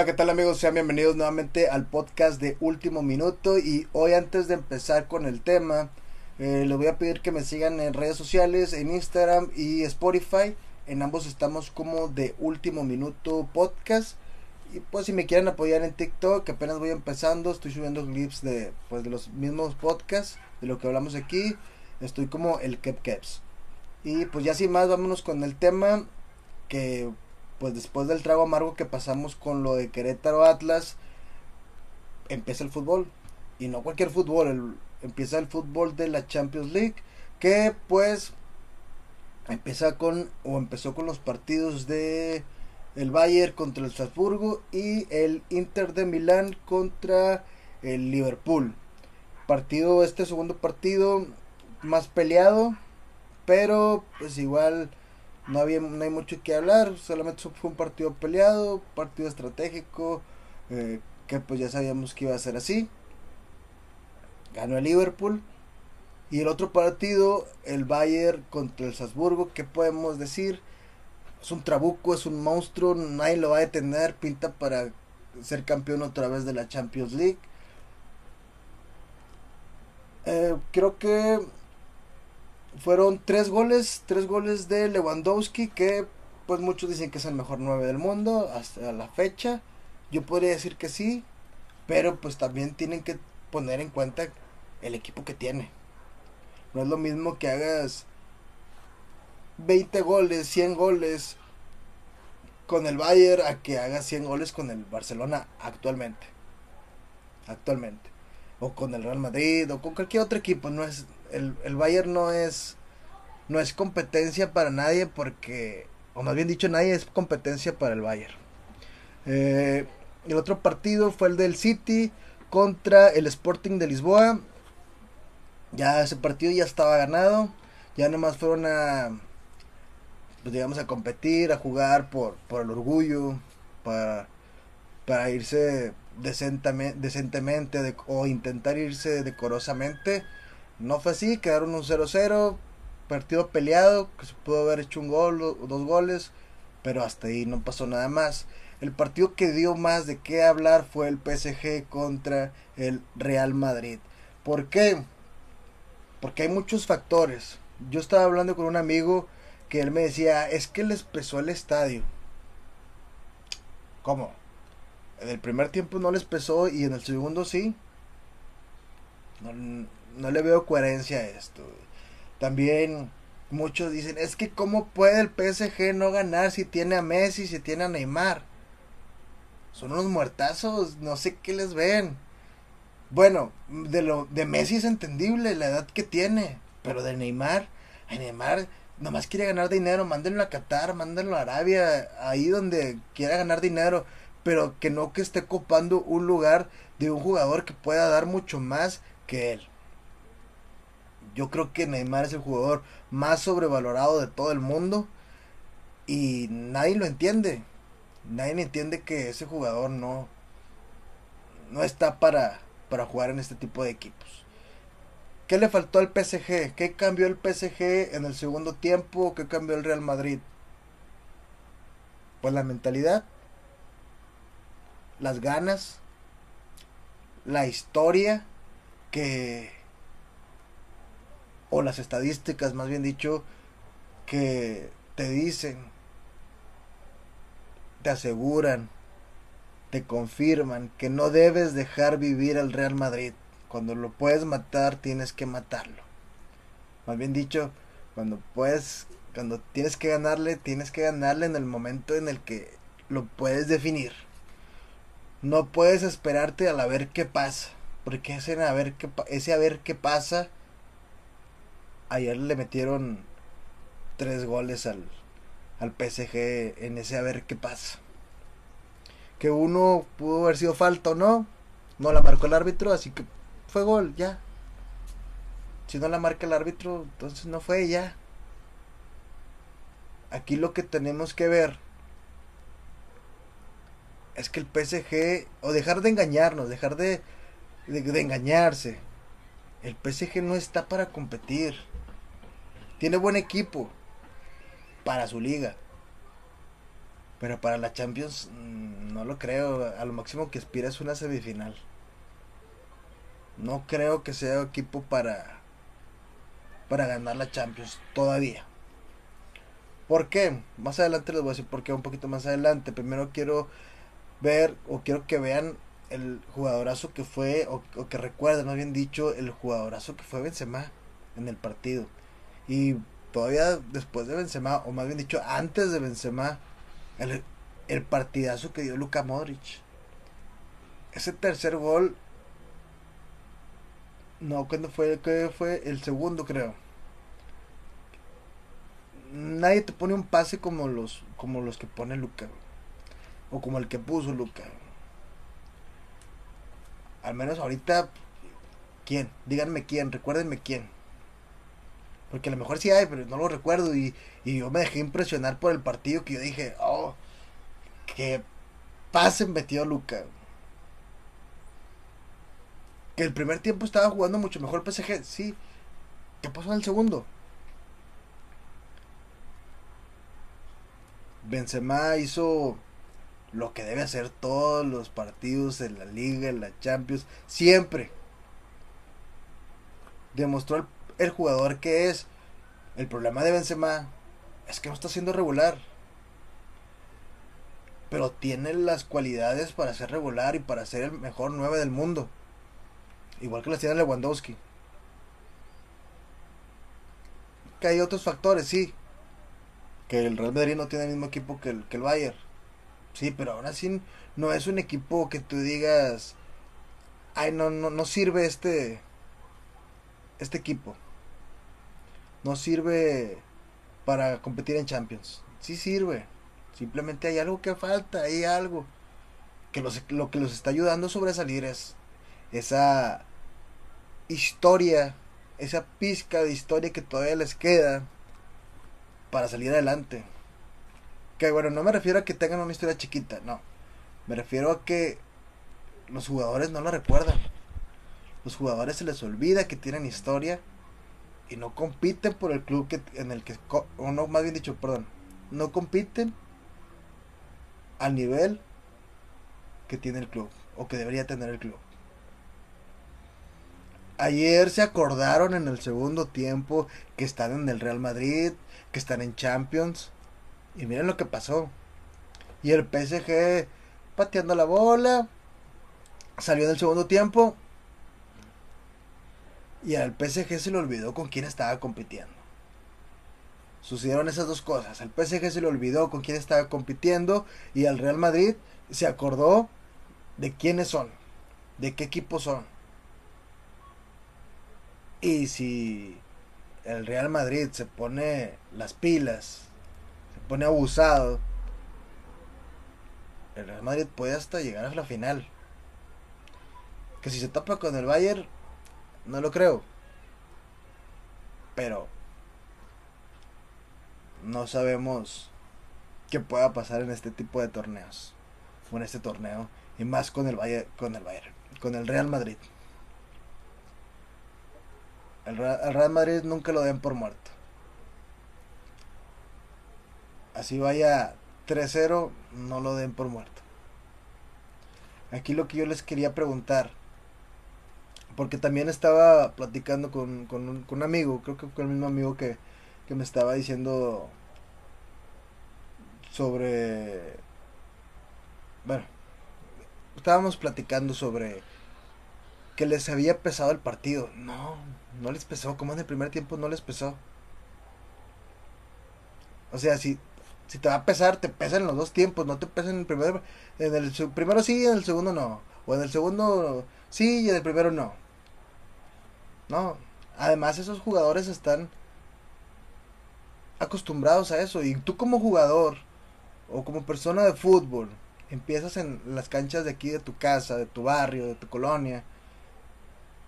Hola, ¿qué tal amigos? Sean bienvenidos nuevamente al podcast de Último Minuto y hoy antes de empezar con el tema, eh, les voy a pedir que me sigan en redes sociales, en Instagram y Spotify. En ambos estamos como de Último Minuto Podcast. Y pues si me quieren apoyar en TikTok, que apenas voy empezando, estoy subiendo clips de, pues, de los mismos podcasts, de lo que hablamos aquí. Estoy como el Kep Keps. Y pues ya sin más, vámonos con el tema que pues después del trago amargo que pasamos con lo de Querétaro Atlas, empieza el fútbol. Y no cualquier fútbol, empieza el fútbol de la Champions League, que pues empieza con, o empezó con los partidos de el Bayern contra el Salzburgo y el Inter de Milán contra el Liverpool. Partido, este segundo partido más peleado, pero pues igual no había no hay mucho que hablar solamente fue un partido peleado partido estratégico eh, que pues ya sabíamos que iba a ser así. Ganó el Liverpool. Y el otro partido el Bayern contra el Salzburgo qué podemos decir es un trabuco es un monstruo nadie lo va a detener pinta para ser campeón otra vez de la Champions League. Eh, creo que fueron tres goles, tres goles de Lewandowski, que pues muchos dicen que es el mejor 9 del mundo hasta la fecha. Yo podría decir que sí, pero pues también tienen que poner en cuenta el equipo que tiene. No es lo mismo que hagas 20 goles, 100 goles con el Bayern a que hagas 100 goles con el Barcelona actualmente. Actualmente. O con el Real Madrid o con cualquier otro equipo. No es, el, el Bayern no es no es competencia para nadie porque, o más bien dicho, nadie es competencia para el Bayern. Eh, el otro partido fue el del City contra el Sporting de Lisboa. Ya ese partido ya estaba ganado. Ya nomás fueron a, pues digamos, a competir, a jugar por, por el orgullo, para, para irse decentemente, decentemente o intentar irse decorosamente. No fue así, quedaron un 0-0. Partido peleado, que se pudo haber hecho un gol o dos goles, pero hasta ahí no pasó nada más. El partido que dio más de qué hablar fue el PSG contra el Real Madrid. ¿Por qué? Porque hay muchos factores. Yo estaba hablando con un amigo que él me decía, es que les pesó el estadio. ¿Cómo? En el primer tiempo no les pesó y en el segundo sí. No, no le veo coherencia a esto. También muchos dicen, es que cómo puede el PSG no ganar si tiene a Messi, si tiene a Neymar. Son unos muertazos, no sé qué les ven. Bueno, de lo de Messi es entendible la edad que tiene, pero de Neymar, a Neymar nomás quiere ganar dinero, mándenlo a Qatar, mándenlo a Arabia, ahí donde quiera ganar dinero, pero que no que esté copando un lugar de un jugador que pueda dar mucho más que él. Yo creo que Neymar es el jugador más sobrevalorado de todo el mundo y nadie lo entiende. Nadie entiende que ese jugador no no está para para jugar en este tipo de equipos. ¿Qué le faltó al PSG? ¿Qué cambió el PSG en el segundo tiempo? ¿Qué cambió el Real Madrid? Pues la mentalidad, las ganas, la historia que o las estadísticas más bien dicho, que te dicen, te aseguran, te confirman que no debes dejar vivir al Real Madrid. Cuando lo puedes matar, tienes que matarlo. Más bien dicho, cuando puedes, cuando tienes que ganarle, tienes que ganarle en el momento en el que lo puedes definir. No puedes esperarte a ver qué pasa, porque ese a ver qué, ese a ver qué pasa ayer le metieron tres goles al, al PSG en ese a ver qué pasa. Que uno pudo haber sido falta o no, no la marcó el árbitro, así que fue gol, ya. Si no la marca el árbitro, entonces no fue ya. Aquí lo que tenemos que ver es que el PSG, o dejar de engañarnos, dejar de, de, de engañarse. El PSG no está para competir. Tiene buen equipo para su liga. Pero para la Champions mm, no lo creo. A lo máximo que aspira es una semifinal. No creo que sea equipo para para ganar la Champions todavía. ¿Por qué? Más adelante les voy a decir por qué un poquito más adelante. Primero quiero ver o quiero que vean el jugadorazo que fue o, que recuerden, no bien dicho, el jugadorazo que fue Benzema en el partido. Y todavía después de Benzema, o más bien dicho, antes de Benzema, el, el partidazo que dio Luka Modric. Ese tercer gol no, cuando fue? que fue? El segundo, creo. Nadie te pone un pase como los, como los que pone Luca. O como el que puso Luca. Al menos ahorita, ¿quién? Díganme quién, recuérdenme quién. Porque a lo mejor sí hay, pero no lo recuerdo. Y, y yo me dejé impresionar por el partido que yo dije, oh, que pase metió Luca el primer tiempo estaba jugando mucho mejor PSG. Sí. ¿Qué pasó en el segundo? Benzema hizo lo que debe hacer todos los partidos en la liga, en la Champions, siempre. Demostró el, el jugador que es. El problema de Benzema es que no está siendo regular. Pero tiene las cualidades para ser regular y para ser el mejor 9 del mundo. Igual que las tiene Lewandowski. Que hay otros factores, sí. Que el Real Madrid no tiene el mismo equipo que el, que el Bayern. Sí, pero ahora sí no es un equipo que tú digas, ay, no, no, no sirve este, este equipo. No sirve para competir en Champions. Sí sirve. Simplemente hay algo que falta, hay algo. Que los, lo que los está ayudando a sobresalir es esa historia, esa pizca de historia que todavía les queda para salir adelante. Que bueno, no me refiero a que tengan una historia chiquita, no. Me refiero a que los jugadores no la recuerdan. Los jugadores se les olvida que tienen historia y no compiten por el club que, en el que, o no, más bien dicho, perdón, no compiten al nivel que tiene el club o que debería tener el club. Ayer se acordaron en el segundo tiempo que están en el Real Madrid, que están en Champions. Y miren lo que pasó. Y el PSG pateando la bola. Salió en el segundo tiempo. Y al PSG se le olvidó con quién estaba compitiendo. Sucedieron esas dos cosas. Al PSG se le olvidó con quién estaba compitiendo. Y al Real Madrid se acordó de quiénes son. De qué equipo son. Y si el Real Madrid se pone las pilas, se pone abusado, el Real Madrid puede hasta llegar a la final. Que si se topa con el Bayern, no lo creo. Pero no sabemos qué pueda pasar en este tipo de torneos. O en este torneo. Y más con el Bayern, con el Bayern, con el Real Madrid. El Real Madrid nunca lo den por muerto. Así vaya 3-0, no lo den por muerto. Aquí lo que yo les quería preguntar, porque también estaba platicando con, un, amigo, creo que fue el mismo amigo que, que me estaba diciendo sobre... Bueno, estábamos platicando sobre que les había pesado el partido. No, no les pesó. Como en el primer tiempo no les pesó. O sea, si, si te va a pesar, te pesa en los dos tiempos. No te pesa en el primero. En el primero sí, en el segundo no. O en el segundo sí y en el primero no. No. Además, esos jugadores están acostumbrados a eso. Y tú como jugador o como persona de fútbol, empiezas en las canchas de aquí de tu casa, de tu barrio, de tu colonia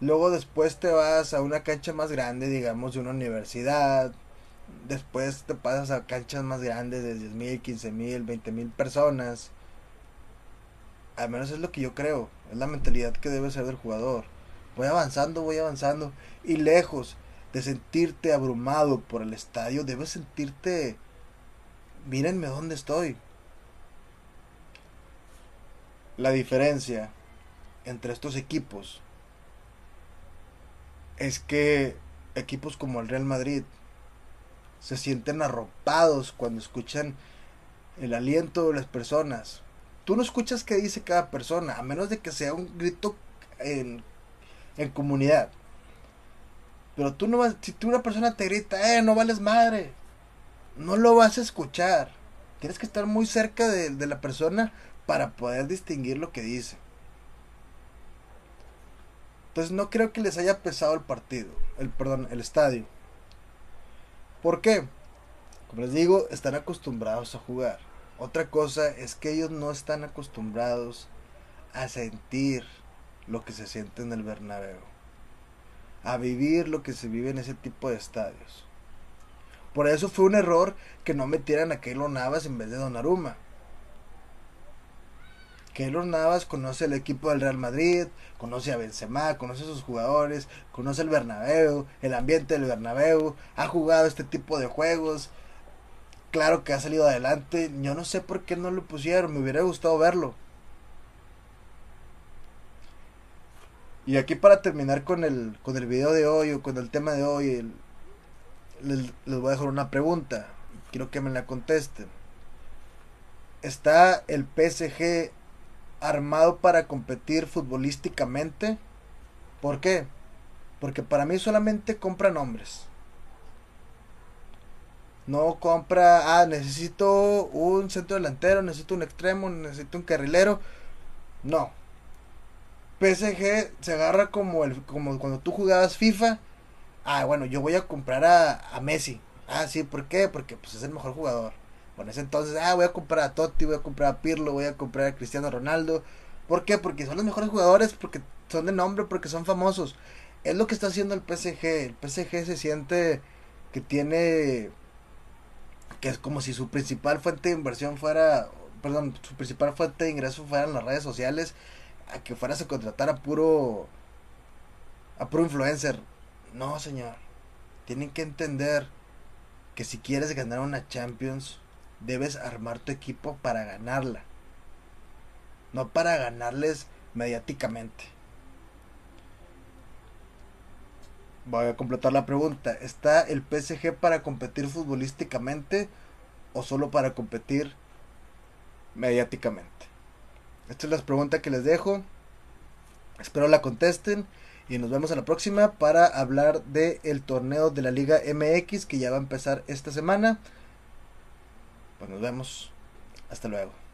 Luego después te vas a una cancha más grande, digamos, de una universidad. Después te pasas a canchas más grandes de 10 mil, 15 mil, 20 mil personas. Al menos es lo que yo creo. Es la mentalidad que debe ser del jugador. Voy avanzando, voy avanzando. Y lejos de sentirte abrumado por el estadio, debes sentirte... Mírenme dónde estoy. la diferencia entre estos equipos es que equipos como el Real Madrid se sienten arropados cuando escuchan el aliento de las personas. Tú no escuchas qué dice cada persona, a menos de que sea un grito en, en comunidad. Pero tú no vas, si tú una persona te grita, eh, no vales madre, no lo vas a escuchar. Tienes que estar muy cerca de, de la persona para poder distinguir lo que dice. Entonces no creo que les haya pesado el partido, el perdón, el estadio. ¿Por qué? Como les digo, están acostumbrados a jugar. Otra cosa es que ellos no están acostumbrados a sentir lo que se siente en el Bernabéu. A vivir lo que se vive en ese tipo de estadios. Por eso fue un error que no metieran a Keylor Navas en vez de Donnarumma. Keylor Navas conoce el equipo del Real Madrid, conoce a Benzema, conoce a sus jugadores, conoce el Bernabéu, el ambiente del Bernabéu, ha jugado este tipo de juegos. Claro que ha salido adelante. Yo no sé por qué no lo pusieron, me hubiera gustado verlo. Y aquí para terminar con el, con el video de hoy o con el tema de hoy, les, les voy a dejar una pregunta. Quiero que me la contesten. ¿Está el PSG armado para competir futbolísticamente. ¿Por qué? Porque para mí solamente compra nombres. No compra, ah, necesito un centro delantero, necesito un extremo, necesito un carrilero. No. PSG se agarra como el como cuando tú jugabas FIFA. Ah, bueno, yo voy a comprar a, a Messi. Ah, sí, ¿por qué? Porque pues es el mejor jugador. Bueno, ese entonces, ah, voy a comprar a Totti, voy a comprar a Pirlo, voy a comprar a Cristiano Ronaldo. ¿Por qué? Porque son los mejores jugadores, porque son de nombre, porque son famosos. Es lo que está haciendo el PSG. El PSG se siente que tiene que es como si su principal fuente de inversión fuera, perdón, su principal fuente de ingreso fueran las redes sociales, a que fueras a contratar a puro a puro influencer. No, señor. Tienen que entender que si quieres ganar una Champions, debes armar tu equipo para ganarla. No para ganarles mediáticamente. Voy a completar la pregunta. ¿Está el PSG para competir futbolísticamente o solo para competir mediáticamente? Esta es la pregunta que les dejo. Espero la contesten y nos vemos a la próxima para hablar del el torneo de la Liga MX que ya va a empezar esta semana. Pues nos vemos. Hasta luego.